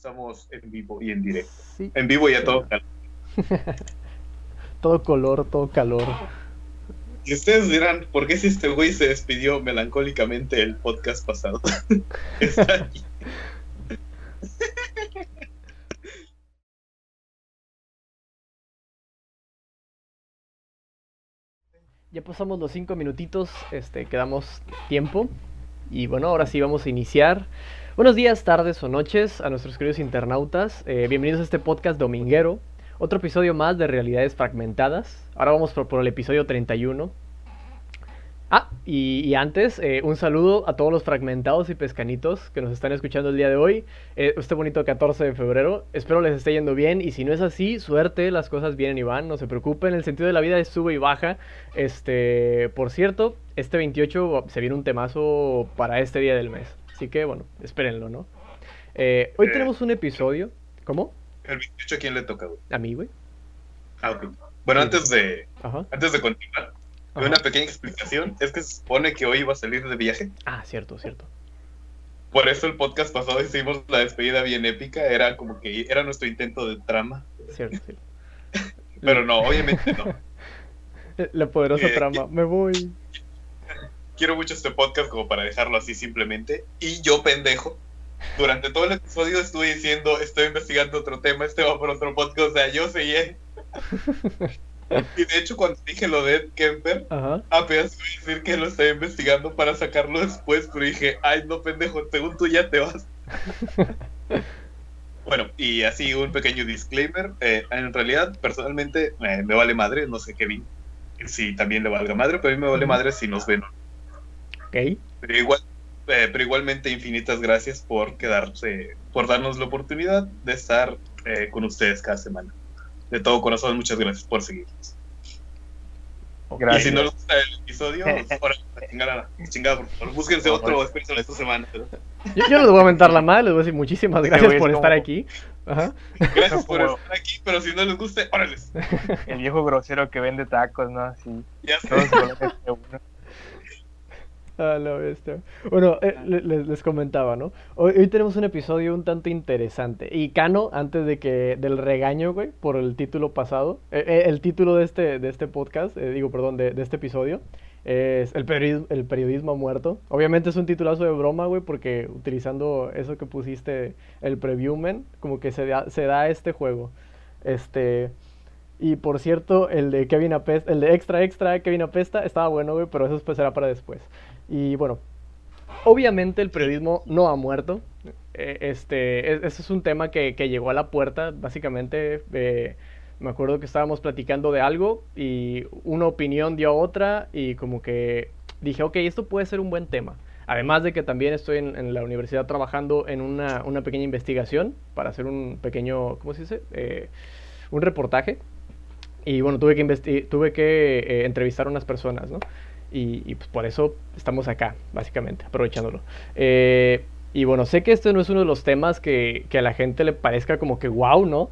estamos en vivo y en directo. En vivo y a todo calor. todo color, todo calor. Y ustedes dirán, ¿por qué si este güey se despidió melancólicamente el podcast pasado? Está aquí. Ya pasamos los cinco minutitos, este, quedamos tiempo. Y bueno, ahora sí vamos a iniciar. Buenos días, tardes o noches a nuestros queridos internautas. Eh, bienvenidos a este podcast dominguero. Otro episodio más de Realidades Fragmentadas. Ahora vamos por, el episodio 31. Ah, y, antes, eh, un saludo a todos los fragmentados y pescanitos que nos están escuchando el día de hoy. Eh, este bonito 14 de febrero. Espero les esté yendo bien. Y si no es así, suerte, las cosas vienen y van. No se preocupen, el sentido de la vida es sube y baja. Este, por cierto, este 28 se viene un temazo para este día del mes. Así que, bueno, espérenlo, ¿no? Eh, hoy tenemos un episodio. ¿Cómo? ¿El 28 a quién le toca, güey? A mí, güey. Ah, ok. Bueno, antes de, antes de continuar una pequeña explicación. Es que se supone que hoy iba a salir de viaje. Ah, cierto, cierto. Por eso el podcast pasado hicimos la despedida bien épica. Era como que era nuestro intento de trama. Cierto, cierto. Pero no, obviamente no. La poderosa eh, trama. Me voy. Quiero mucho este podcast como para dejarlo así simplemente. Y yo, pendejo, durante todo el episodio estuve diciendo, estoy investigando otro tema, este va por otro podcast. O sea, yo seguí. Y de hecho, cuando dije lo de Ed Kemper, apenas iba a decir que lo estaba investigando para sacarlo después, pero dije, ay, no, pendejo, según tú ya te vas. bueno, y así un pequeño disclaimer. Eh, en realidad, personalmente, eh, me vale madre, no sé qué vi. Si también le valga madre, pero a mí me vale madre si nos ven. Ok. Pero, igual, eh, pero igualmente, infinitas gracias por quedarse, por darnos la oportunidad de estar con ustedes cada semana de todo corazón, muchas gracias por seguirnos. Gracias. Y si no les gusta el episodio, ahora chingada, chingada, por favor, búsquense otro especial esta semana. Yo, yo, no les voy a mentar la madre, les voy a decir muchísimas gracias por estar aquí. Ajá. Gracias por estar aquí, pero si no les guste, órales. El viejo grosero que vende tacos, ¿no? Así. Ya sé. Ah, la bestia. Bueno, eh, les, comentaba, ¿no? Hoy, tenemos un episodio un tanto interesante. Y Cano, antes de que del regaño, güey, por el título pasado, eh, eh, el título de este, de este podcast, digo, perdón, de, este episodio, es el periodismo, el periodismo muerto. Obviamente es un titulazo de broma, güey, porque utilizando eso que pusiste, el previewment, como que se da, se da este juego. Este... Y por cierto, el de Kevin Apesta, el de Extra Extra Kevin Apesta estaba bueno, güey, pero eso pues será para después. Y bueno, obviamente el periodismo no ha muerto. Eh, este, ese es un tema que, llegó a la puerta, básicamente. Eh, me acuerdo que estábamos platicando de algo y una opinión dio otra y como que dije, ok, esto puede ser un buen tema. Además de que también estoy en, la universidad trabajando en una, pequeña investigación para hacer un pequeño, ¿cómo se dice? Eh, un reportaje. Y bueno, tuve que, tuve que entrevistar a unas personas, ¿no? Y, pues por eso estamos acá, básicamente, aprovechándolo. Eh, y bueno, sé que este no es uno de los temas que, a la gente le parezca como que wow, ¿no?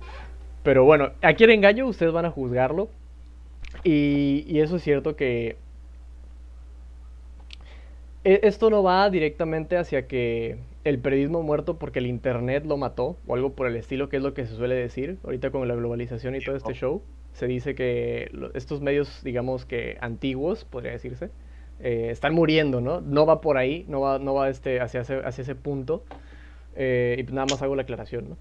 Pero bueno, aquí el engaño, ustedes van a juzgarlo. Y, eso es cierto que e, esto no va directamente hacia que el periodismo muerto porque el internet lo mató o algo por el estilo, que es lo que se suele decir ahorita con la globalización y todo este show se dice que estos medios, digamos que antiguos, podría decirse, eh, están muriendo, ¿no? No va por ahí, no va, no va este, hacia, ese, hacia ese punto. Eh, y pues nada más hago la aclaración, ¿no?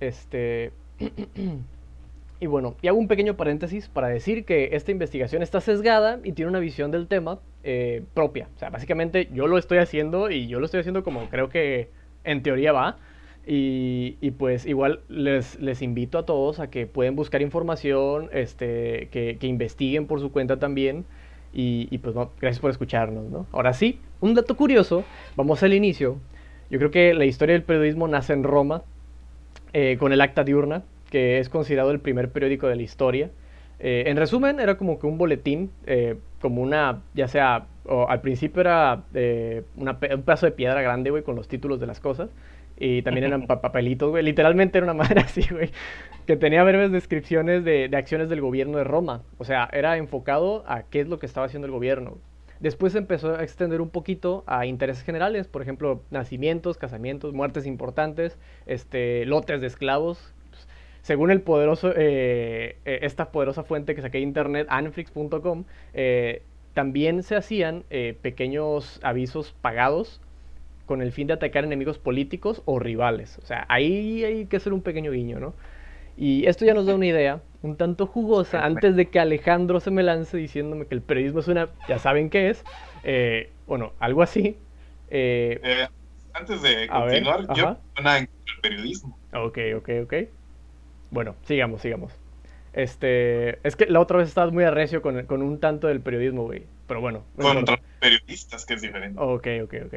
Este. y bueno, y hago un pequeño paréntesis para decir que esta investigación está sesgada y tiene una visión del tema eh, propia. O sea, básicamente yo lo estoy haciendo y yo lo estoy haciendo como creo que en teoría va. Y, pues igual les, les, invito a todos a que pueden buscar información, este, que, investiguen por su cuenta también. Y, pues gracias por escucharnos. ¿no? Ahora sí, un dato curioso, vamos al inicio. Yo creo que la historia del periodismo nace en Roma eh, con el Acta Diurna, que es considerado el primer periódico de la historia. Eh, en resumen, era como que un boletín, eh, como una, ya sea, al principio era un pedazo de piedra grande, güey, con los títulos de las cosas. Y también eran papelitos, güey. Literalmente era una madre así, güey. Que tenía breves descripciones de, acciones del gobierno de Roma. O sea, era enfocado a qué es lo que estaba haciendo el gobierno. Después empezó a extender un poquito a intereses generales, por ejemplo, nacimientos, casamientos, muertes importantes, este, lotes de esclavos. Pues, según el poderoso, eh, eh, esta poderosa fuente que saqué de internet, anflix.com, eh, también se hacían pequeños avisos pagados con el fin de atacar enemigos políticos o rivales. O sea, ahí hay que hacer un pequeño guiño, ¿no? Y esto ya nos da una idea un tanto jugosa antes de que Alejandro se me lance diciéndome que el periodismo es una, ya saben qué es, eh, bueno, algo así. Eh, eh, antes de continuar, yo no en el periodismo. Ok, ok, ok. Bueno, sigamos, sigamos. Este, es que la otra vez estabas muy arrecio con, con un tanto del periodismo, güey. Pero bueno. Contra periodistas, que es diferente. Ok, ok, ok.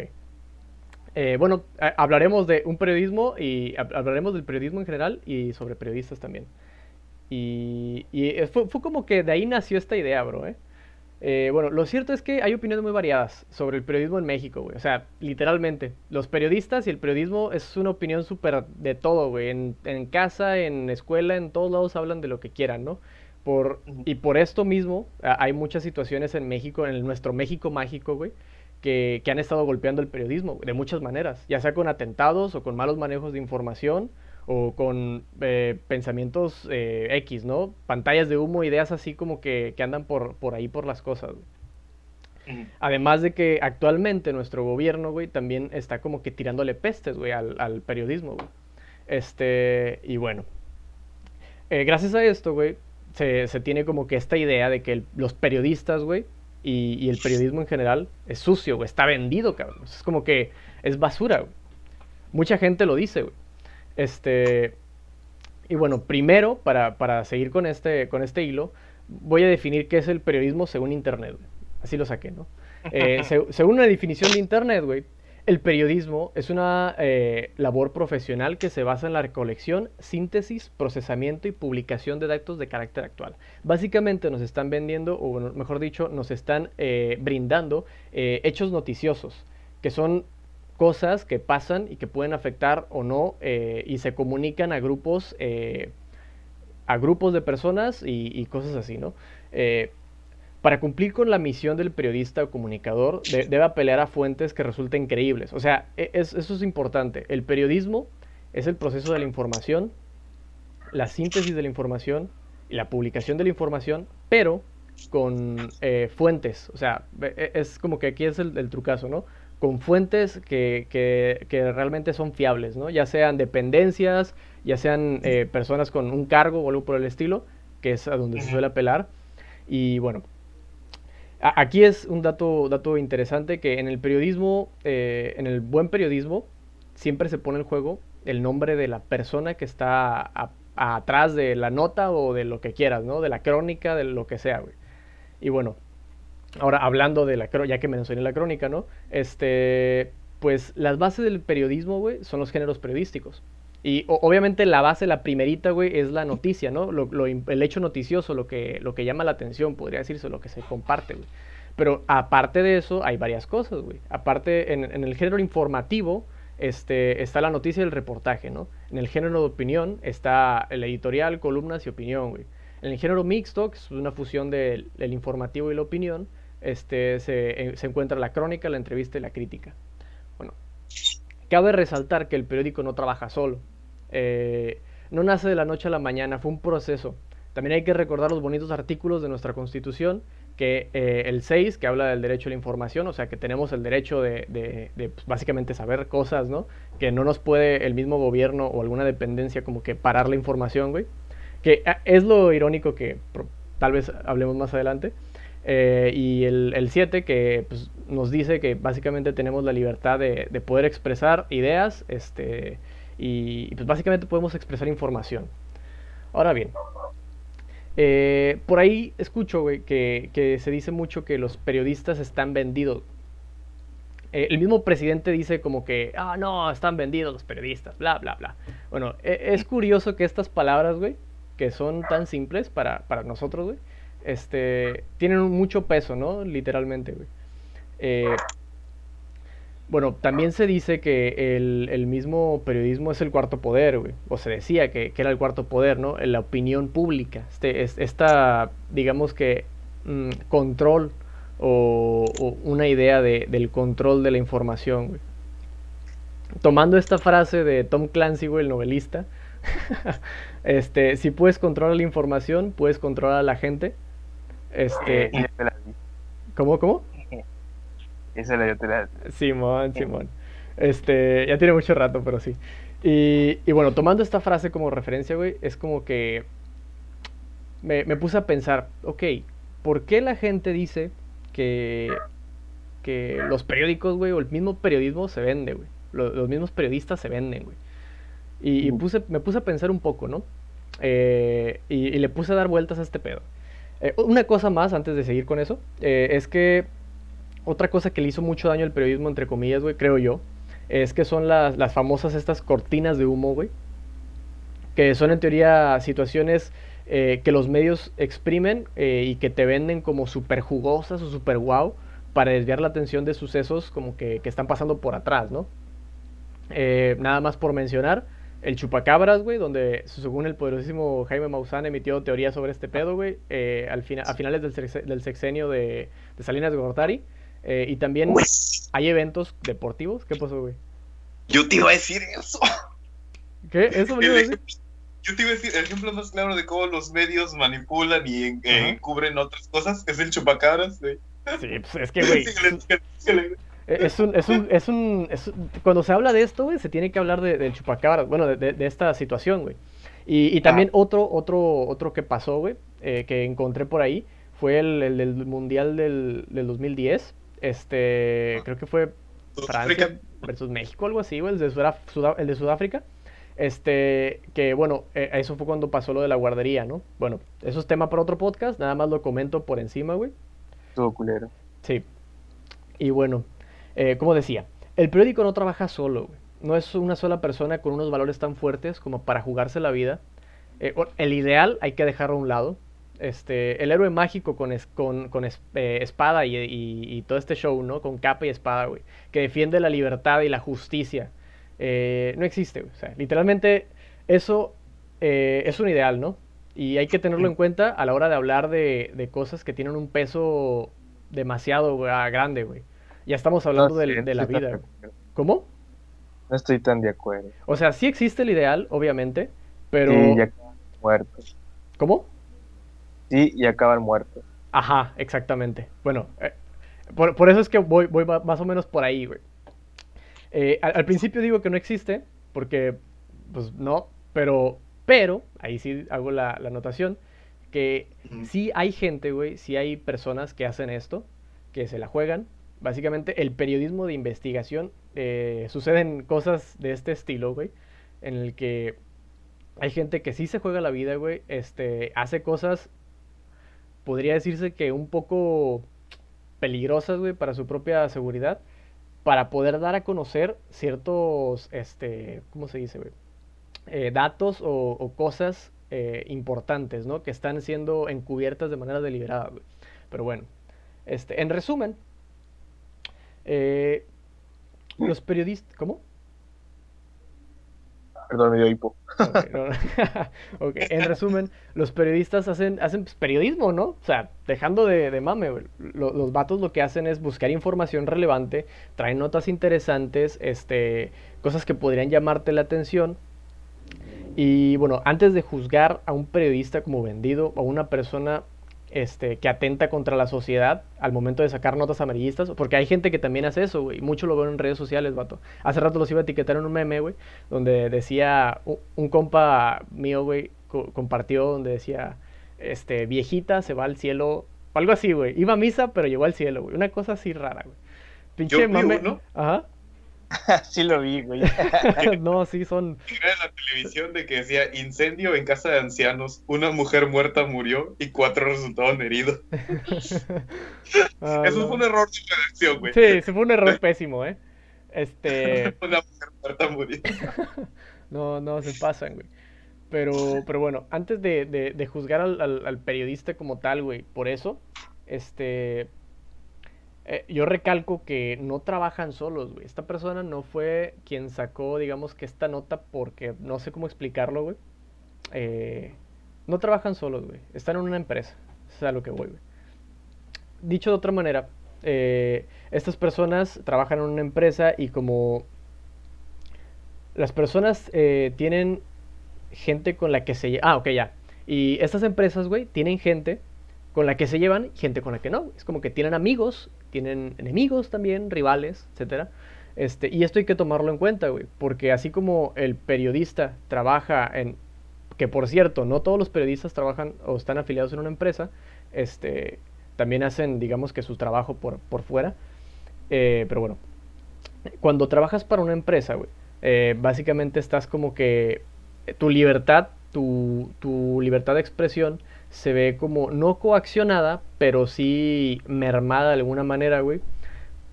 Eh, bueno, hablaremos de un periodismo y hablaremos del periodismo en general y sobre periodistas también. Y, fue, como que de ahí nació esta idea, bro. ¿eh? ¿eh? bueno, lo cierto es que hay opiniones muy variadas sobre el periodismo en México, güey. O sea, literalmente, los periodistas y el periodismo es una opinión súper de todo, güey. En, en, casa, en escuela, en todos lados hablan de lo que quieran, ¿no? Por, y por esto mismo hay muchas situaciones en México, en nuestro México mágico, güey, que, han estado golpeando el periodismo de muchas maneras, ya sea con atentados o con malos manejos de información o con eh, pensamientos eh, X, ¿no? Pantallas de humo, ideas así como que, andan por, por ahí por las cosas. Además de que actualmente nuestro gobierno, güey, también está como que tirándole pestes, güey, al, periodismo, güey. Este, y bueno. Eh, gracias a esto, güey, se, tiene como que esta idea de que los periodistas, güey, y, el periodismo en general es sucio, güey, está vendido, cabrón. Es como que es basura, güey. Mucha gente lo dice, güey. Este, y bueno, primero, para, para, seguir con este, con este hilo, voy a definir qué es el periodismo según Internet, güey. Así lo saqué, ¿no? Eh, según una definición de Internet, güey, el periodismo es una eh, labor profesional que se basa en la recolección, síntesis, procesamiento y publicación de datos de carácter actual. Básicamente nos están vendiendo, o mejor dicho, nos están eh, brindando eh, hechos noticiosos, que son cosas que pasan y que pueden afectar o no y se comunican a grupos, a grupos de personas y, y cosas así, ¿no? Para cumplir con la misión del periodista o comunicador, debe apelar a fuentes que resulten creíbles. O sea, e, eso es importante. El periodismo es el proceso de la información, la síntesis de la información y la publicación de la información, pero con eh, fuentes. O sea, e, es como que aquí es el, trucazo, ¿no? Con fuentes que, realmente son fiables, ¿no? Ya sean dependencias, ya sean eh, personas con un cargo o algo por el estilo, que es a donde se suele apelar. Y bueno, Aquí es un dato, dato interesante que en el periodismo, eh, en el buen periodismo, siempre se pone en juego el nombre de la persona que está atrás de la nota o de lo que quieras, ¿no? De la crónica, de lo que sea, güey. Y bueno, ahora hablando de la ya que mencioné la crónica, ¿no? Este, pues las bases del periodismo, güey, son los géneros periodísticos. Y obviamente la base, la primerita, güey, es la noticia, ¿no? el hecho noticioso, lo que, lo que llama la atención, podría decirse, lo que se comparte, güey. Pero aparte de eso, hay varias cosas, güey. Aparte, en, el género informativo, este, está la noticia y el reportaje, ¿no? En el género de opinión está el editorial, columnas y opinión, güey. En el género mixto, que es una fusión del, informativo y la opinión, este, se, se encuentra la crónica, la entrevista y la crítica. Bueno, cabe resaltar que el periódico no trabaja solo. Eh, no nace de la noche a la mañana, fue un proceso. También hay que recordar los bonitos artículos de nuestra Constitución, que eh, el 6, que habla del derecho a la información, o sea, que tenemos el derecho de, pues, básicamente saber cosas, ¿no? Que no nos puede el mismo gobierno o alguna dependencia como que parar la información, güey. Que ah, es lo irónico que tal vez hablemos más adelante. Eh, y el 7, que pues, nos dice que básicamente tenemos la libertad de, de poder expresar ideas, este y, pues básicamente podemos expresar información. Ahora bien, eh, por ahí escucho, que, se dice mucho que los periodistas están vendidos. Eh, el mismo presidente dice como que, ah, no, están vendidos los periodistas, bla, bla, bla. Bueno, e, es curioso que estas palabras, güey, que son tan simples para, para nosotros, güey, este, tienen mucho peso, ¿no? Literalmente, güey. Eh, bueno, también se dice que el, mismo periodismo es el cuarto poder, güey. O se decía que, era el cuarto poder, ¿no? La opinión pública. Este, esta, digamos que, mm, control o, o una idea de, del control de la información, güey. Tomando esta frase de Tom Clancy, güey, el novelista, este, si puedes controlar la información, puedes controlar a la gente. Este, vi. ¿cómo, cómo? Esa la yo te la Simón, Simón. Este, ya tiene mucho rato, pero sí. Y, y bueno, tomando esta frase como referencia, güey, es como que me, me puse a pensar, ok, ¿por qué la gente dice que, que los periódicos, güey, o el mismo periodismo se vende, güey? Lo- Los, mismos periodistas se venden, güey. Y, puse, me puse a pensar un poco, ¿no? Eh, y, y le puse a dar vueltas a este pedo. Eh, una cosa más, antes de seguir con eso, eh, es que otra cosa que le hizo mucho daño al periodismo, entre comillas, güey, creo yo, es que son las, las famosas estas cortinas de humo, güey. Que son en teoría situaciones eh, que los medios exprimen eh, y que te venden como súper jugosas o súper guau para desviar la atención de sucesos como que, que están pasando por atrás, ¿no? Eh, nada más por mencionar, el Chupacabras, güey, donde según el poderosísimo Jaime Maussan emitió teorías sobre este pedo, güey, al fina- a finales del, sexe- del sexenio de, Salinas Gortari. Eh, y también Güey, hay eventos deportivos. ¿Qué pasó, güey? yo te iba a decir eso. ¿Qué? ¿Eso me El iba a decir? yo te iba a decir, el ejemplo más claro de cómo los medios manipulan y en- Ajá. encubren otras cosas es el chupacabras, güey. Sí, pues es que, güey, síguele. es un, es un, es un, es un- cuando se habla de esto, güey, se tiene que hablar de- del chupacabras, bueno, de, de- de esta situación, güey. Y, y también otro, otro, otro que pasó, güey, eh, que encontré por ahí, fue el, el del Mundial del, del 2010, este, creo que fue Francia Sudáfrica. versus México, algo así, güey, el de, Sudaf- el de Sudáfrica. Este, que bueno, eh, eso fue cuando pasó lo de la guardería, ¿no? Bueno, eso es tema para otro podcast, nada más lo comento por encima, güey. Estuvo culero. Sí. Y bueno, eh, como decía, el periódico no trabaja solo, güey. No es una sola persona con unos valores tan fuertes como para jugarse la vida. Eh, el ideal hay que dejarlo a un lado. Este, el héroe mágico con, es- con, con es- eh, espada y, y- y todo este show, ¿no? Con capa y espada, güey. Que defiende la libertad y la justicia. eh, no existe, güey. O sea, literalmente eso eh, es un ideal, ¿no? Y hay que tenerlo en cuenta a la hora de hablar de, de cosas que tienen un peso demasiado güey, grande, güey. Ya estamos hablando No de la vida. ¿Cómo? No estoy tan de acuerdo. O sea, sí existe el ideal, obviamente, pero... Sí, ya muertos. ¿Cómo? Sí, y acaban muertos. Ajá, exactamente. Bueno, eh, por, por eso es que voy, voy más o menos por ahí, güey. Eh, al, al principio digo que no existe, porque, pues no, pero, pero, ahí sí hago la, la anotación, que sí hay gente, güey, sí hay personas que hacen esto, que se la juegan. Básicamente, el periodismo de investigación, eh, suceden cosas de este estilo, güey, en el que hay gente que sí se juega la vida, güey, este, hace cosas, podría decirse que un poco peligrosas, güey, para su propia seguridad, para poder dar a conocer ciertos, este, ¿cómo se dice, güey? Eh, datos o, cosas eh, importantes, ¿no? Que están siendo encubiertas de manera deliberada, güey. Pero bueno, este, en resumen, eh, los periodistas, ¿cómo? Perdón, me hipo. En resumen, los periodistas hacen, hacen pues, periodismo, ¿no? O sea, dejando de, mame. Lo- los vatos lo que hacen es buscar información relevante, traen notas interesantes, este, cosas que podrían llamarte la atención. Y bueno, antes de juzgar a un periodista como vendido o a una persona este, que atenta contra la sociedad al momento de sacar notas amarillistas, porque hay gente que también hace eso, güey, y mucho lo veo en redes sociales, vato. Hace rato los iba a etiquetar en un meme, güey, donde decía, un, un compa mío, güey, co- compartió donde decía, este, viejita se va al cielo, o algo así, güey. Iba a misa, pero llegó al cielo, güey. Una cosa así rara, güey. Pinche Yo mame. uno. Ajá. sí lo vi, güey. no, sí, son. Era en la televisión de que decía incendio en casa de ancianos, una mujer muerta murió y cuatro resultaron heridos. Ah, Eso no. fue un error de redacción, güey. Sí, sí fue un error pésimo, ¿eh? Este. Una mujer muerta murió. No, no, se pasan, güey. Pero, pero bueno, antes de, de- de juzgar al, al- al periodista como tal, güey, por eso, este, eh, yo recalco que no trabajan solos, güey. Esta persona no fue quien sacó, digamos, que esta nota porque no sé cómo explicarlo, güey. Eh, no trabajan solos, güey. Están en una empresa. Eso es a lo que voy, güey. dicho de otra manera, eh, estas personas trabajan en una empresa y como las personas tienen gente con la que se... Ah, ok, ya. Y estas empresas, güey, tienen gente con la que se llevan gente con la que no. Es como que tienen amigos, tienen enemigos también, rivales, etcétera. Este, y esto hay que tomarlo en cuenta, güey, porque así como el periodista trabaja en que por cierto, no todos los periodistas trabajan o están afiliados en una empresa, este, también hacen, digamos que su trabajo por, por fuera, eh, pero bueno, cuando trabajas para una empresa, güey, eh, básicamente estás como que tu libertad, tu, tu libertad de expresión se ve como no coaccionada, pero sí mermada de alguna manera, güey.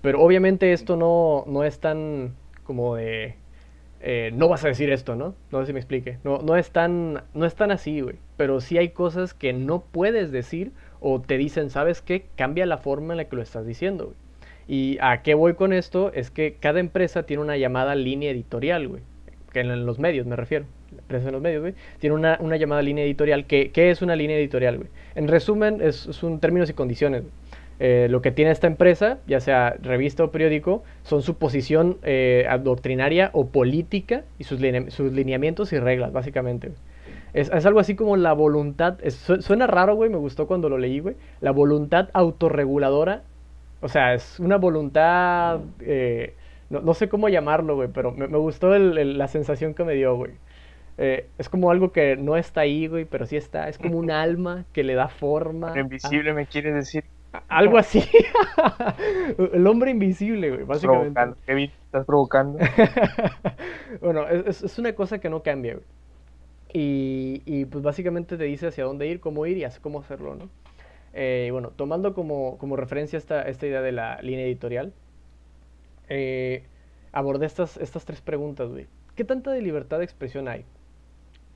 Pero obviamente esto no, no es tan como de... eh, no vas a decir esto, ¿no? No sé si me explique. No, no, es tan, no es tan así, güey. Pero sí hay cosas que no puedes decir o te dicen, ¿sabes qué? Cambia la forma en la que lo estás diciendo. Y a qué voy con esto es que cada empresa tiene una llamada línea editorial, güey. Que en los medios me refiero. Empresa en los medios, güey. Tiene una, una llamada línea editorial. que ¿Qué es una línea editorial, güey? En resumen, es, es un términos y condiciones. Eh, lo que tiene esta empresa, ya sea revista o periódico, son su posición eh, doctrinaria o política y sus, linea- sus lineamientos y reglas, básicamente. Es, es algo así como la voluntad, es- su- suena raro, güey, me gustó cuando lo leí, güey, la voluntad autorreguladora, o sea, es una voluntad, eh, no, no sé cómo llamarlo, güey, pero me, me gustó el- el- la sensación que me dio, güey. Eh, es como algo que no está ahí, güey, pero sí está, es como un alma que le da forma. Lo invisible me quiere decir. algo así. el hombre invisible, güey, básicamente. provocando. Kevin, estás provocando. bueno, es, es- una cosa que no cambia, güey. Y, y, pues básicamente te dice hacia dónde ir, cómo ir y hace- cómo hacerlo, ¿no? Eh, bueno, tomando como, como referencia esta, esta idea de la línea editorial, eh, abordé estas, estas tres preguntas, güey. ¿Qué tanta de libertad de expresión hay?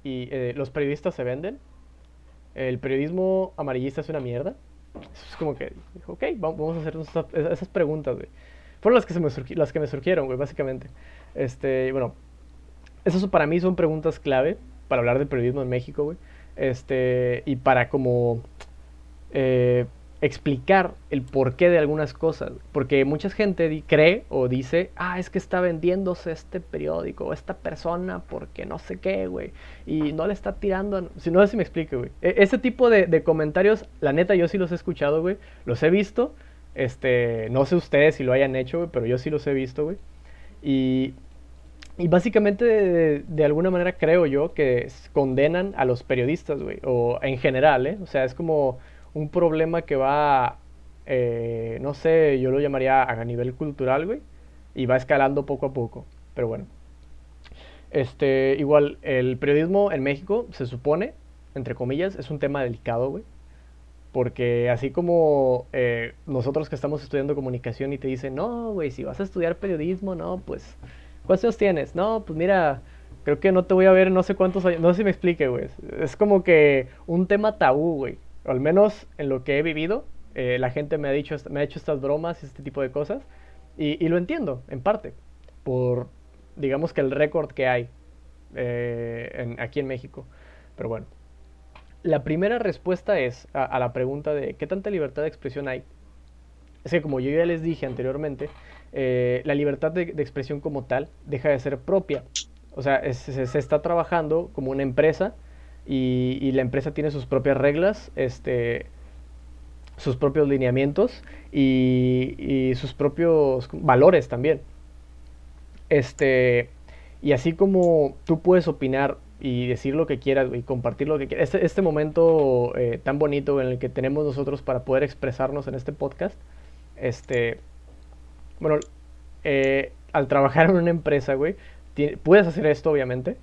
¿Y eh, los periodistas se venden? ¿El periodismo amarillista es una mierda? Es como que, ok, va- vamos a hacer esas, preguntas, güey. Fueron las que, se me, las que me surgieron, güey, básicamente. Este, bueno, esas para mí son preguntas clave para hablar de periodismo en México, güey. Este, y para como eh, explicar el porqué de algunas cosas. Porque mucha gente cree o dice, ah, es que está vendiéndose este periódico o esta persona porque no sé qué, güey. Y no le está tirando... a- Si no sé si me explique, güey. E- ese tipo de, comentarios, la neta, yo sí los he escuchado, güey. Los he visto. Este, no sé ustedes si lo hayan hecho, güey, pero yo sí los he visto, güey. Y, y básicamente, de, de alguna manera, creo yo que condenan a los periodistas, güey, o en general, ¿eh? O sea, es como un problema que va, eh, no sé, yo lo llamaría a nivel cultural, güey, y va escalando poco a poco, pero bueno. Este, igual, el periodismo en México, se supone, entre comillas, es un tema delicado, güey. Porque así como eh, nosotros que estamos estudiando comunicación y te dicen, no, güey, si vas a estudiar periodismo, no, pues, ¿cuántos años tienes? No, pues mira, creo que no te voy a ver no sé cuántos años, no sé si me explique, güey. Es como que un tema tabú, güey. Al menos en lo que he vivido, eh, la gente me ha dicho, me ha hecho estas bromas y este tipo de cosas. Y, lo entiendo, en parte, por, digamos que el récord que hay eh, aquí en México. Pero bueno. La primera respuesta es a, la pregunta de qué tanta libertad de expresión hay. Es que como yo ya les dije anteriormente, eh, la libertad de, expresión como tal deja de ser propia. O sea, se está trabajando como una empresa y, la empresa tiene sus propias reglas, este, sus propios lineamientos y, sus propios valores también. Este, y así como tú puedes opinar y decir lo que quieras y compartir lo que quieras, este, este momento eh, tan bonito en el que tenemos nosotros para poder expresarnos en este podcast, este, bueno, eh, al trabajar en una empresa, güey, puedes hacer esto, obviamente,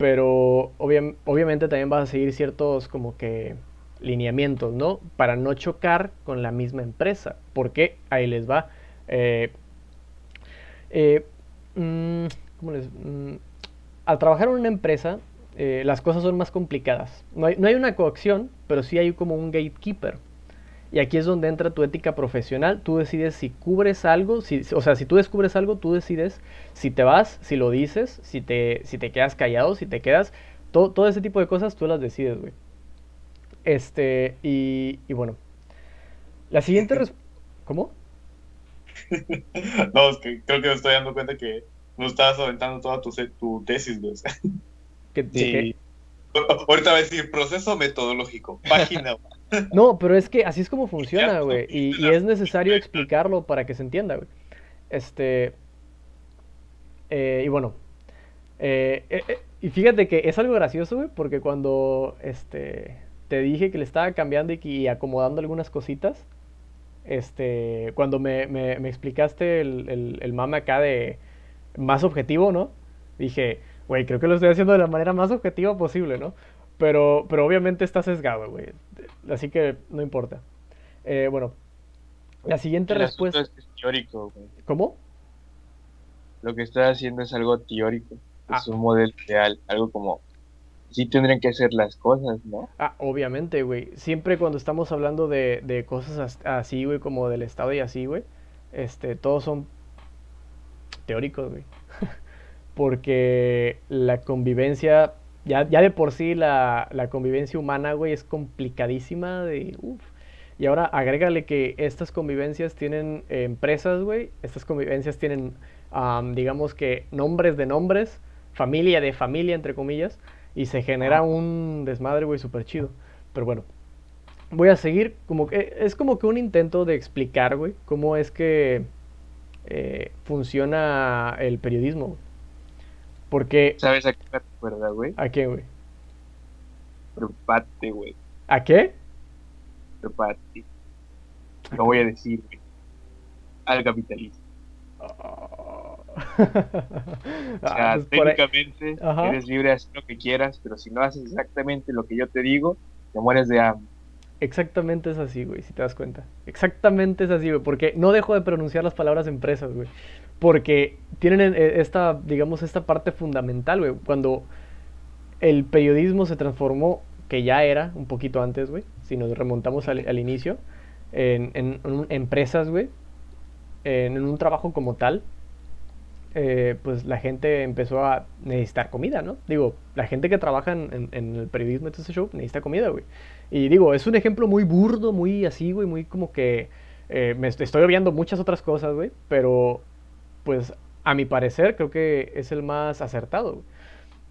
pero obvia- obviamente también vas a seguir ciertos como que lineamientos, ¿no? Para no chocar con la misma empresa, porque ahí les va. eh, eh, mm, ¿cómo les- mm, al trabajar en una empresa, eh, las cosas son más complicadas. No hay, no hay una coacción, pero sí hay como un gatekeeper. Y aquí es donde entra tu ética profesional. Tú decides si cubres algo, si, o sea, si tú descubres algo, tú decides si te vas, si lo dices, si te, si te quedas callado, si te quedas. Todo, todo ese tipo de cosas tú las decides, güey. Este, y, y bueno. La siguiente res- ¿Cómo? No, es que creo que me estoy dando cuenta que no estabas aventando toda tu, tu tesis, güey. O sea, ¿Qué- de Sí. ahorita va a decir proceso metodológico, página. No, pero es que así es como funciona, güey. Y, es necesario explicarlo para que se entienda, güey. Este. eh, y bueno. eh, eh, y fíjate que es algo gracioso, güey, porque cuando este, te dije que le estaba cambiando y, y acomodando algunas cositas, este, cuando me, me- me explicaste el, el, el mame acá de más objetivo, ¿no? Dije, güey, creo que lo estoy haciendo de la manera más objetiva posible, ¿no? Pero, pero obviamente está sesgado, güey. Así que no importa. Eh, bueno, la siguiente El respuesta... es teórico, güey. ¿Cómo? Lo que estás haciendo es algo teórico. Es Ah. un modelo ideal. Algo como. Sí tendrían que hacer las cosas, ¿no? Ah, obviamente, güey. Siempre cuando estamos hablando de, de cosas as- así, güey, como del Estado y así, güey, este, todos son teóricos, güey. Porque la convivencia, ya, ya de por sí la, la convivencia humana, güey, es complicadísima de... uf. Y ahora agrégale que estas convivencias tienen eh, empresas, güey. Estas convivencias tienen, am, digamos que, nombres de nombres, familia de familia, entre comillas. Y se genera un desmadre, güey, súper chido. Pero bueno, voy a seguir. Como que, es como que un intento de explicar, güey, cómo es que eh, funciona el periodismo. Porque, ¿Sabes a qué me recuerda, güey? ¿a qué, güey? Prepate, güey. ¿A qué? Prepate. Lo voy a decir, güey. Al capitalismo. O Ah, sea, pues técnicamente eres libre de hacer lo que quieras, pero si no haces exactamente lo que yo te digo, te mueres de hambre. Exactamente es así, güey, si te das cuenta. Exactamente es así, güey, porque no dejo de pronunciar las palabras empresas, güey. Porque tienen eh, esta, digamos, esta parte fundamental, güey. Cuando el periodismo se transformó, que ya era un poquito antes, güey, si nos remontamos al, al inicio, en, en- en empresas, güey, en, en un trabajo como tal, eh, pues la gente empezó a necesitar comida, ¿no? Digo, la gente que trabaja en, el periodismo todo ese show necesita comida, güey. Y digo, es un ejemplo muy burdo, muy así, güey, muy como que eh, me est- estoy obviando muchas otras cosas, güey, pero pues a mi parecer creo que es el más acertado.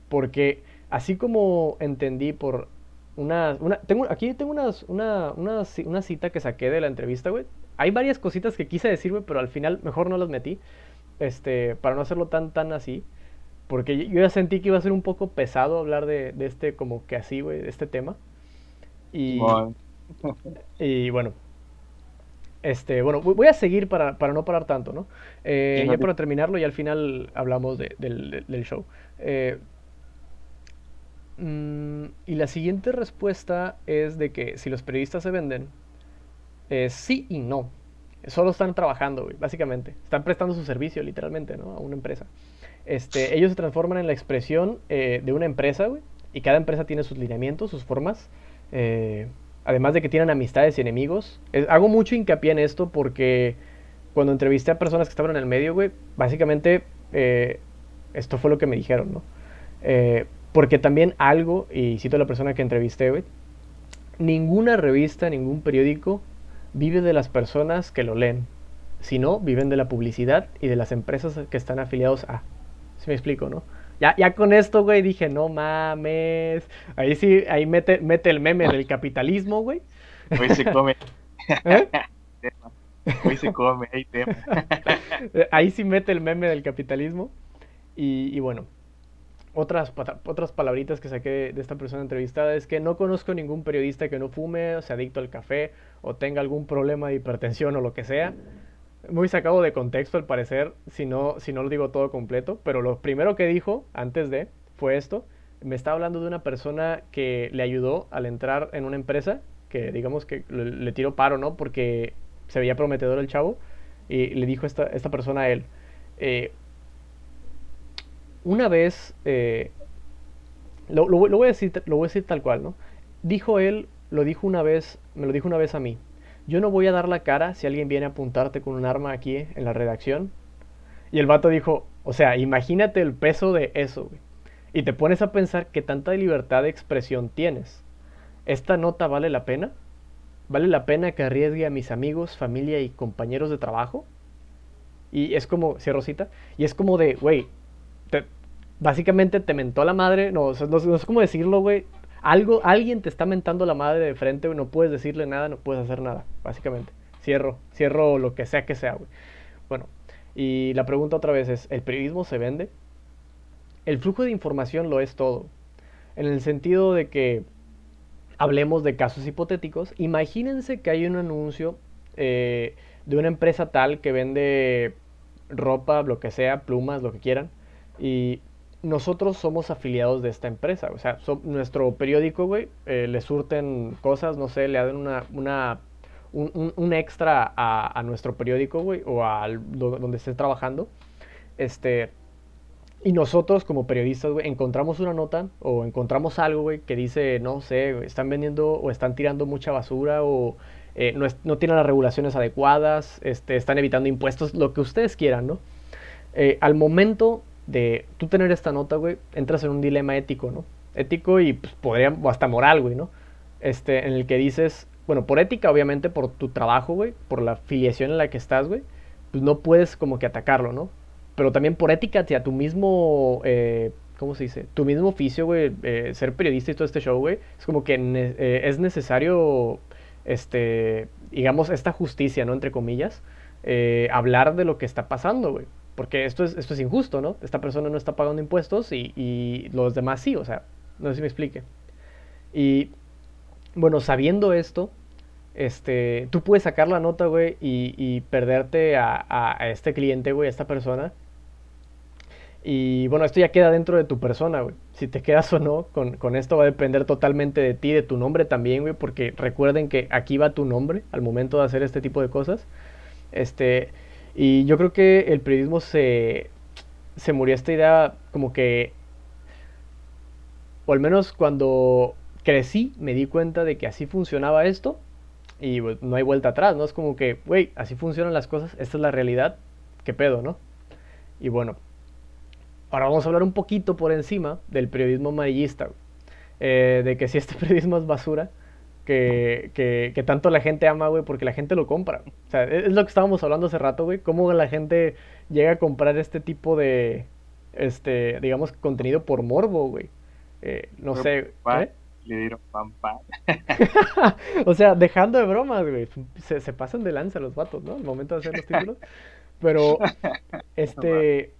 Porque así como entendí por una, una tengo, aquí tengo unas, una, una, ci- una cita que saqué de la entrevista, güey. Hay varias cositas que quise decir, güey, pero al final mejor no las metí, este, para no hacerlo tan, tan así. Porque yo ya sentí que iba a ser un poco pesado hablar de, de este, como que así, güey, de este tema. Y, y bueno, este, bueno, voy a seguir para, para no parar tanto, ¿no? Eh, ya para terminarlo y al final hablamos de- del, del- show. Eh, mm, y la siguiente respuesta es de que si los periodistas se venden, eh, sí y no. Solo están trabajando, güey, básicamente. Están prestando su servicio, literalmente, ¿no? A una empresa. Este, ellos se transforman en la expresión eh, de una empresa, güey. Y cada empresa tiene sus lineamientos, sus formas. eh, además de que tienen amistades y enemigos. Hago mucho hincapié en esto porque cuando entrevisté a personas que estaban en el medio, güey, básicamente eh, esto fue lo que me dijeron, ¿no? Eh, porque también algo, y cito a la persona que entrevisté, güey, ninguna revista, ningún periódico vive de las personas que lo leen, sino viven de la publicidad y de las empresas que están afiliados a. ¿Sí me explico, no? Ya, ya con esto, güey, dije, no mames. Ahí sí, ahí mete, mete el meme del capitalismo, güey. Hoy se come ¿Eh? tema. Hoy se come, hay tema. Ahí sí mete el meme del capitalismo. Y, y bueno, otras, otras palabritas que saqué de esta persona entrevistada es que no conozco ningún periodista que no fume, o sea adicto al café, o tenga algún problema de hipertensión o lo que sea. Muy sacado de contexto al parecer, si no, si no lo digo todo completo, pero lo primero que dijo antes de fue esto. Me estaba hablando de una persona que le ayudó al entrar en una empresa, que digamos que le, tiró paro, ¿no? Porque se veía prometedor el chavo, y le dijo esta, esta persona a él, eh, una vez, eh, lo, lo voy a decir, lo voy a decir tal cual, ¿no? Dijo él, lo dijo una vez, me lo dijo una vez a mí. Yo no voy a dar la cara si alguien viene a apuntarte con un arma aquí en la redacción. Y el vato dijo, o sea, imagínate el peso de eso. Y te pones a pensar qué tanta libertad de expresión tienes. ¿Esta nota vale la pena? ¿vale la pena que arriesgue a mis amigos, familia y compañeros de trabajo? Y es como, cierro cita, y es como de, güey, básicamente te mentó la madre, no, no, no es como decirlo, güey, algo, alguien te está mentando la madre de frente, güey, no puedes decirle nada, no puedes hacer nada, básicamente. Cierro, cierro lo que sea que sea. Bueno, y la pregunta otra vez es, ¿el periodismo se vende? El flujo de información lo es todo. En el sentido de que hablemos de casos hipotéticos. Imagínense que hay un anuncio eh, de una empresa tal que vende ropa, lo que sea, plumas, lo que quieran. Y nosotros somos afiliados de esta empresa. O sea, nuestro periódico, güey, eh, le surten cosas, no sé, le dan una, una un, extra a, nuestro periódico, güey, o a donde estés trabajando. Este, y nosotros como periodistas, güey, encontramos una nota o encontramos algo, güey, que dice, no sé, están vendiendo o están tirando mucha basura o eh, no, no, tienen las regulaciones adecuadas, este, están evitando impuestos, lo que ustedes quieran, ¿no? Eh, al momento de tú tener esta nota, güey, entras en un dilema ético, ¿no? Ético y pues, podría, o hasta moral, güey, ¿no? Este, en el que dices, bueno, por ética, obviamente, por tu trabajo, güey, por la filiación en la que estás, güey, pues no puedes como que atacarlo, ¿no? pero también por ética hacia tu mismo, eh, ¿cómo se dice? Tu mismo oficio, güey, eh, ser periodista y todo este show, güey, es como que eh, es necesario, este, digamos, esta justicia, ¿no? Entre comillas, hablar de lo que está pasando, güey. Porque esto es, esto es injusto, ¿no? Esta persona no está pagando impuestos y, y los demás sí, o sea, no sé si me explique. Y bueno, sabiendo esto, este, tú puedes sacar la nota, güey, y, y perderte a, a, este cliente, güey, a esta persona, y bueno, esto ya queda dentro de tu persona, güey. Si te quedas o no con, con, esto va a depender totalmente de ti, de tu nombre también, güey, porque recuerden que aquí va tu nombre al momento de hacer este tipo de cosas. Este, y yo creo que el periodismo se, se murió esta idea como que, o al menos cuando crecí, me di cuenta de que así funcionaba esto y pues, no hay vuelta atrás, ¿no? Es como que, güey, así funcionan las cosas, esta es la realidad, qué pedo, ¿no? Y bueno, Ahora vamos a hablar un poquito por encima del periodismo amarillista, eh, de que si este periodismo es basura, que, que, tanto la gente ama, güey, porque la gente lo compra. O sea, es lo que estábamos hablando hace rato, güey, cómo la gente llega a comprar este tipo de, este, digamos, contenido por morbo, güey. Eh, no sé. ¿eh? Le dieron pam pam. o sea, dejando de bromas, güey. Se, se pasan de lanza los vatos, ¿no? Al momento de hacer los títulos. Pero, este,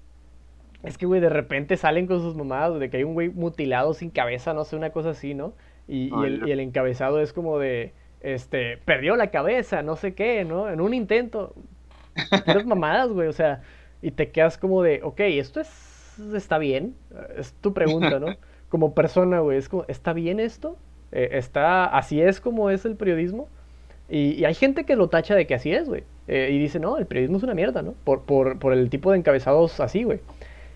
es que, güey, de repente salen con sus mamadas de que hay un güey mutilado sin cabeza, no sé, una cosa así, ¿no? Y, el, encabezado es como de, este, perdió la cabeza, no sé qué, ¿no? En un intento. Tienes mamadas, güey, o sea, y te quedas como de, ok, esto es, está bien, es tu pregunta, ¿no? Como persona, güey, es como, ¿está bien esto? Eh, ¿Está, así es como es el periodismo? Y, hay gente que lo tacha de que así es, güey. Eh, y dice, no, el periodismo es una mierda, ¿no? Por, por, por el tipo de encabezados así, güey.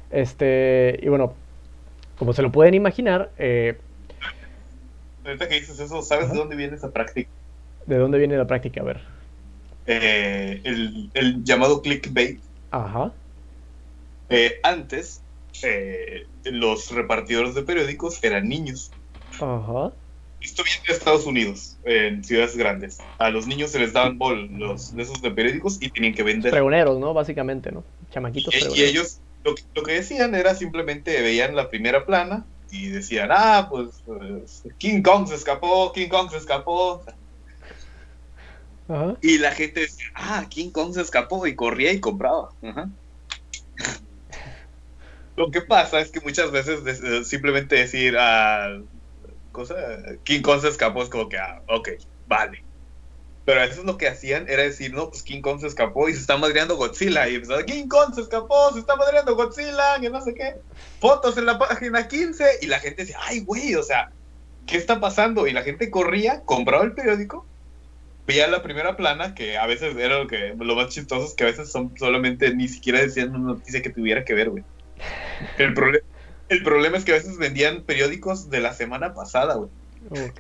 Este, y bueno, como se lo pueden imaginar. Eh, Ahorita que dices eso, ¿sabes de dónde viene esa práctica? ¿De dónde viene la práctica? A ver. Eh, el, el, llamado clickbait. Ajá. Eh, antes, eh, los repartidores de periódicos eran niños. Ajá. Esto viene de Estados Unidos, en ciudades grandes. A los niños se les daban bol los, de esos de periódicos y tenían que vender. Pregoneros, ¿no? Básicamente, ¿no? Chamaquitos. Y, y ellos lo, que decían era simplemente veían la primera plana y decían, ah, pues, pues King Kong se escapó, King Kong se escapó. Y la gente decía, ah, King Kong se escapó y corría y compraba. Lo que pasa es que muchas veces eh, simplemente decir, ah, cosa, King Kong se escapó es como que, ah, ok, vale. Pero a veces lo que hacían era decir, no, pues King Kong se escapó y se está madreando Godzilla. Y empezaba, King Kong se escapó, se está madreando Godzilla, que no sé qué. Fotos en la página 15. Y la gente decía, ay, güey, o sea, ¿qué está pasando? Y la gente corría, compraba el periódico, veía la primera plana, que a veces era lo, que, lo más chistoso, es que a veces son solamente ni siquiera decían una noticia que tuviera que ver, güey. El, el problema es que a veces vendían periódicos de la semana pasada, güey.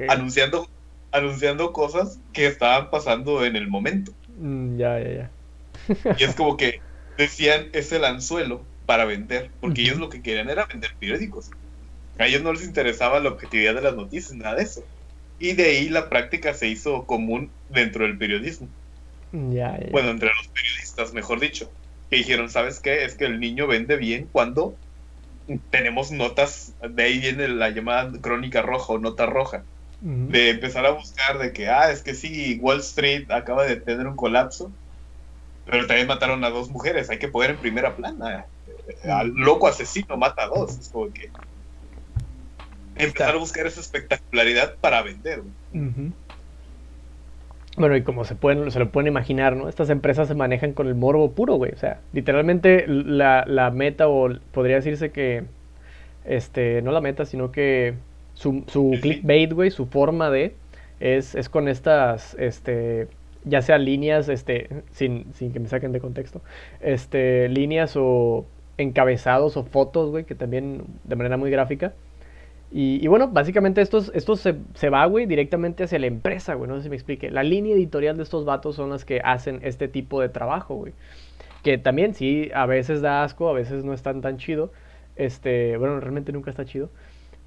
Anunciando anunciando cosas que estaban pasando en el momento. Mm, ya, ya, ya. y es como que decían es el anzuelo para vender, porque ellos lo que querían era vender periódicos. A ellos no les interesaba la objetividad de las noticias, nada de eso. Y de ahí la práctica se hizo común dentro del periodismo. Ya, ya. Bueno, entre los periodistas, mejor dicho. Que dijeron, ¿sabes qué? Es que el niño vende bien cuando tenemos notas, de ahí viene la llamada crónica roja o nota roja, De empezar a buscar de que, ah, es que sí, Wall Street acaba de tener un colapso, pero también mataron a dos mujeres, hay que poner en primera plana. Al loco asesino mata a dos, es como que empezar a buscar esa espectacularidad para vender. Bueno, y como se pueden, se lo pueden imaginar, ¿no? Estas empresas se manejan con el morbo puro, güey. O sea, literalmente la, la meta, o podría decirse que, este, no la meta, sino que su, su clickbait, güey, su forma de, es, es con estas, este, ya sea líneas, este, sin, sin que me saquen de contexto, este, líneas o encabezados o fotos, güey, que también de manera muy gráfica. Y, y bueno, básicamente esto, es- esto se, se va, güey, directamente hacia la empresa, güey. No sé si me explique. La línea editorial de estos vatos son las que hacen este tipo de trabajo, güey. Que también sí, a veces da asco, a veces no están tan chido. Este, bueno, realmente nunca está chido.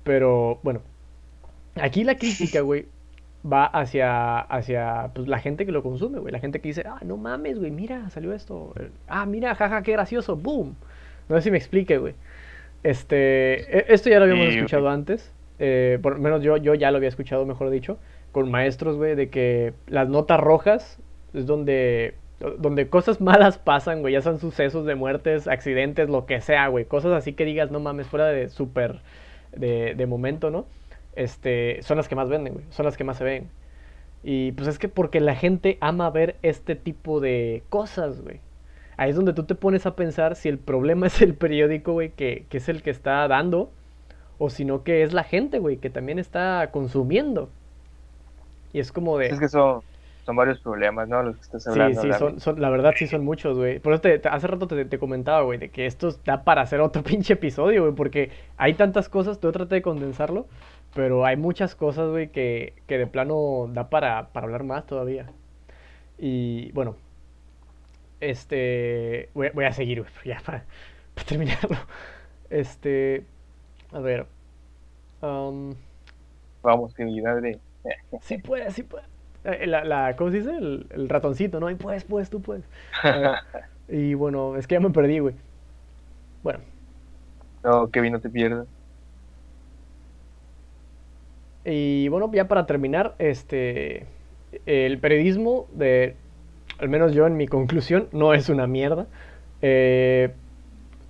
Pero bueno, aquí la crítica, güey, va hacia, hacia pues, la gente que lo consume, güey. La gente que dice, ah, no mames, güey, mira, salió esto. Ah, mira, jaja, qué gracioso, boom. No sé si me explique, güey. Este, e- esto ya lo habíamos Sí, escuchado güey. antes. eh, por lo menos yo, yo ya lo había escuchado, mejor dicho, con maestros, güey, de que las notas rojas es donde, donde cosas malas pasan, güey, ya son sucesos de muertes, accidentes, lo que sea, güey, cosas así que digas, no mames, fuera de súper, de, de momento, ¿no? Este, son las que más venden, güey, son las que más se ven. Y pues es que porque la gente ama ver este tipo de cosas, güey. Ahí es donde tú te pones a pensar si el problema es el periódico, güey, que, que es el que está dando, o si no que es la gente, güey, que también está consumiendo. Y es como de... Es que son varios problemas, ¿no? Los que estás Sí, hablando. sí, Larry. son, son- la verdad sí son muchos, güey. Por eso te- te- hace rato te, te comentaba, güey, de que esto da para hacer otro pinche episodio, güey, porque hay tantas cosas, yo traté de condensarlo, pero hay muchas cosas, güey, que, que de plano da para, para hablar más todavía. Y bueno, este, voy, a- voy a seguir, güey, ya para, para terminarlo. Este, a ver. um, Vamos, que mi madre. Sí puedes, sí puedes. Eh, La, la, ¿cómo se dice? El, el ratoncito, ¿no? Y puedes, puedes, tú puedes. Y bueno, es que ya me perdí, güey. Bueno, No, Kevin, no te pierdas. y bueno, ya para terminar, este, el periodismo, de, al menos yo en mi conclusión, no es una mierda. Eh,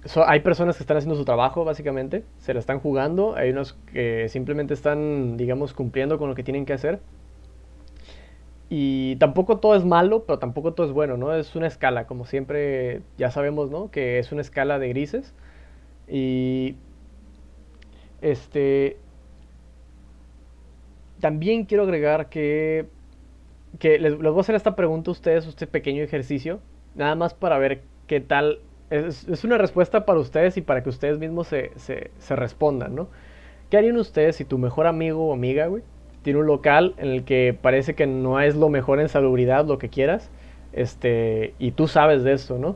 so- hay personas que están haciendo su trabajo, básicamente, se la están jugando, hay unos que simplemente están, digamos, cumpliendo con lo que tienen que hacer. Y tampoco todo es malo, pero tampoco todo es bueno, ¿no? Es una escala, como siempre ya sabemos, ¿no? Que es una escala de grises. Y este también quiero agregar que que les, voy a hacer esta pregunta a ustedes, este pequeño ejercicio, nada más para ver qué tal. Es, es una respuesta para ustedes y para que ustedes mismos se, se, se respondan, ¿no? ¿Qué harían ustedes si tu mejor amigo o amiga, güey, tiene un local en el que parece que no es lo mejor en salubridad, lo que quieras, este, y tú sabes de esto, ¿no?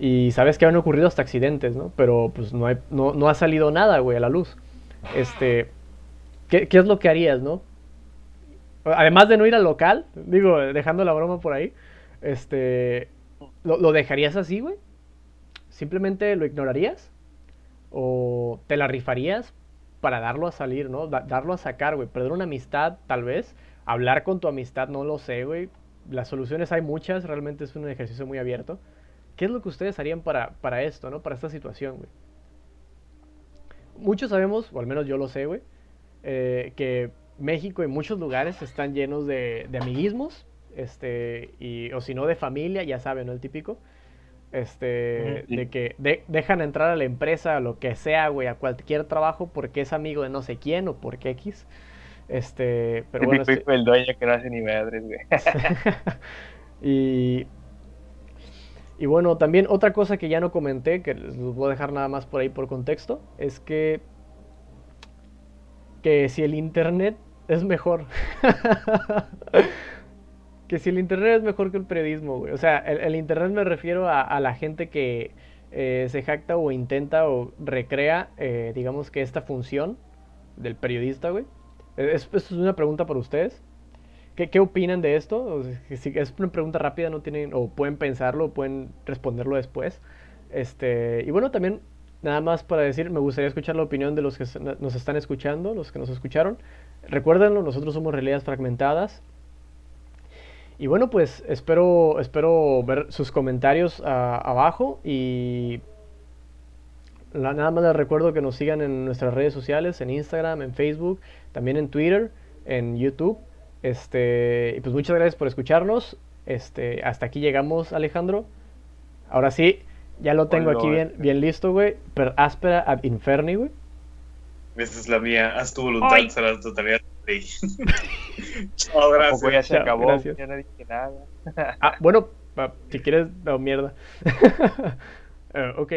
Y sabes que han ocurrido hasta accidentes, ¿no? Pero pues no, hay, no, no ha salido nada, güey, a la luz. Este, ¿qué, ¿qué es lo que harías, no? Además de no ir al local, digo, dejando la broma por ahí, este, ¿lo, lo dejarías así, güey? ¿Simplemente lo ignorarías? ¿O te la rifarías para darlo a salir, ¿no? Da- darlo a sacar, güey. Perder una amistad, tal vez. Hablar con tu amistad, no lo sé, güey. Las soluciones hay muchas, realmente es un ejercicio muy abierto. ¿Qué es lo que ustedes harían para, para esto, ¿no? Para esta situación, güey. Muchos sabemos, o al menos yo lo sé, güey, eh, que México y muchos lugares están llenos de, de amiguismos, este, y, o si no de familia, ya saben, ¿no? El típico. Este, de que de- dejan entrar a la empresa, a lo que sea, güey, a cualquier trabajo porque es amigo de no sé quién o porque X. Este, pero bueno, Típico este- del dueño que no hace ni madres, güey. y, y bueno, también otra cosa que ya no comenté, que les voy a dejar nada más por ahí por contexto, es que, que si el internet es mejor, que si el internet es mejor que el periodismo, güey. O sea, el, internet me refiero a, la gente que eh, se jacta o intenta o recrea, eh, digamos que esta función del periodista, güey. Es, es una pregunta para ustedes. ¿Qué, qué opinan de esto? O si es una pregunta rápida, no tienen, o pueden pensarlo, o pueden responderlo después. Este, y bueno, también nada más para decir, me gustaría escuchar la opinión de los que nos están escuchando, los que nos escucharon. Recuérdenlo, nosotros somos realidades fragmentadas. Y bueno, pues espero, espero ver sus comentarios ah, abajo y nada más les recuerdo que nos sigan en nuestras redes sociales, en Instagram, en Facebook, también en Twitter, en YouTube. Este, y pues muchas gracias por escucharnos. Este, hasta aquí llegamos, Alejandro. Ahora sí, ya lo tengo aquí bien, bien listo, güey. Per áspera ad inferni, güey. Esa es la mía. Haz tu voluntad, será la Chao, gracias. ya se Chao, acabó, gracias. ya no dije nada. Ah, bueno, si quieres, no, mierda. Eh, ok,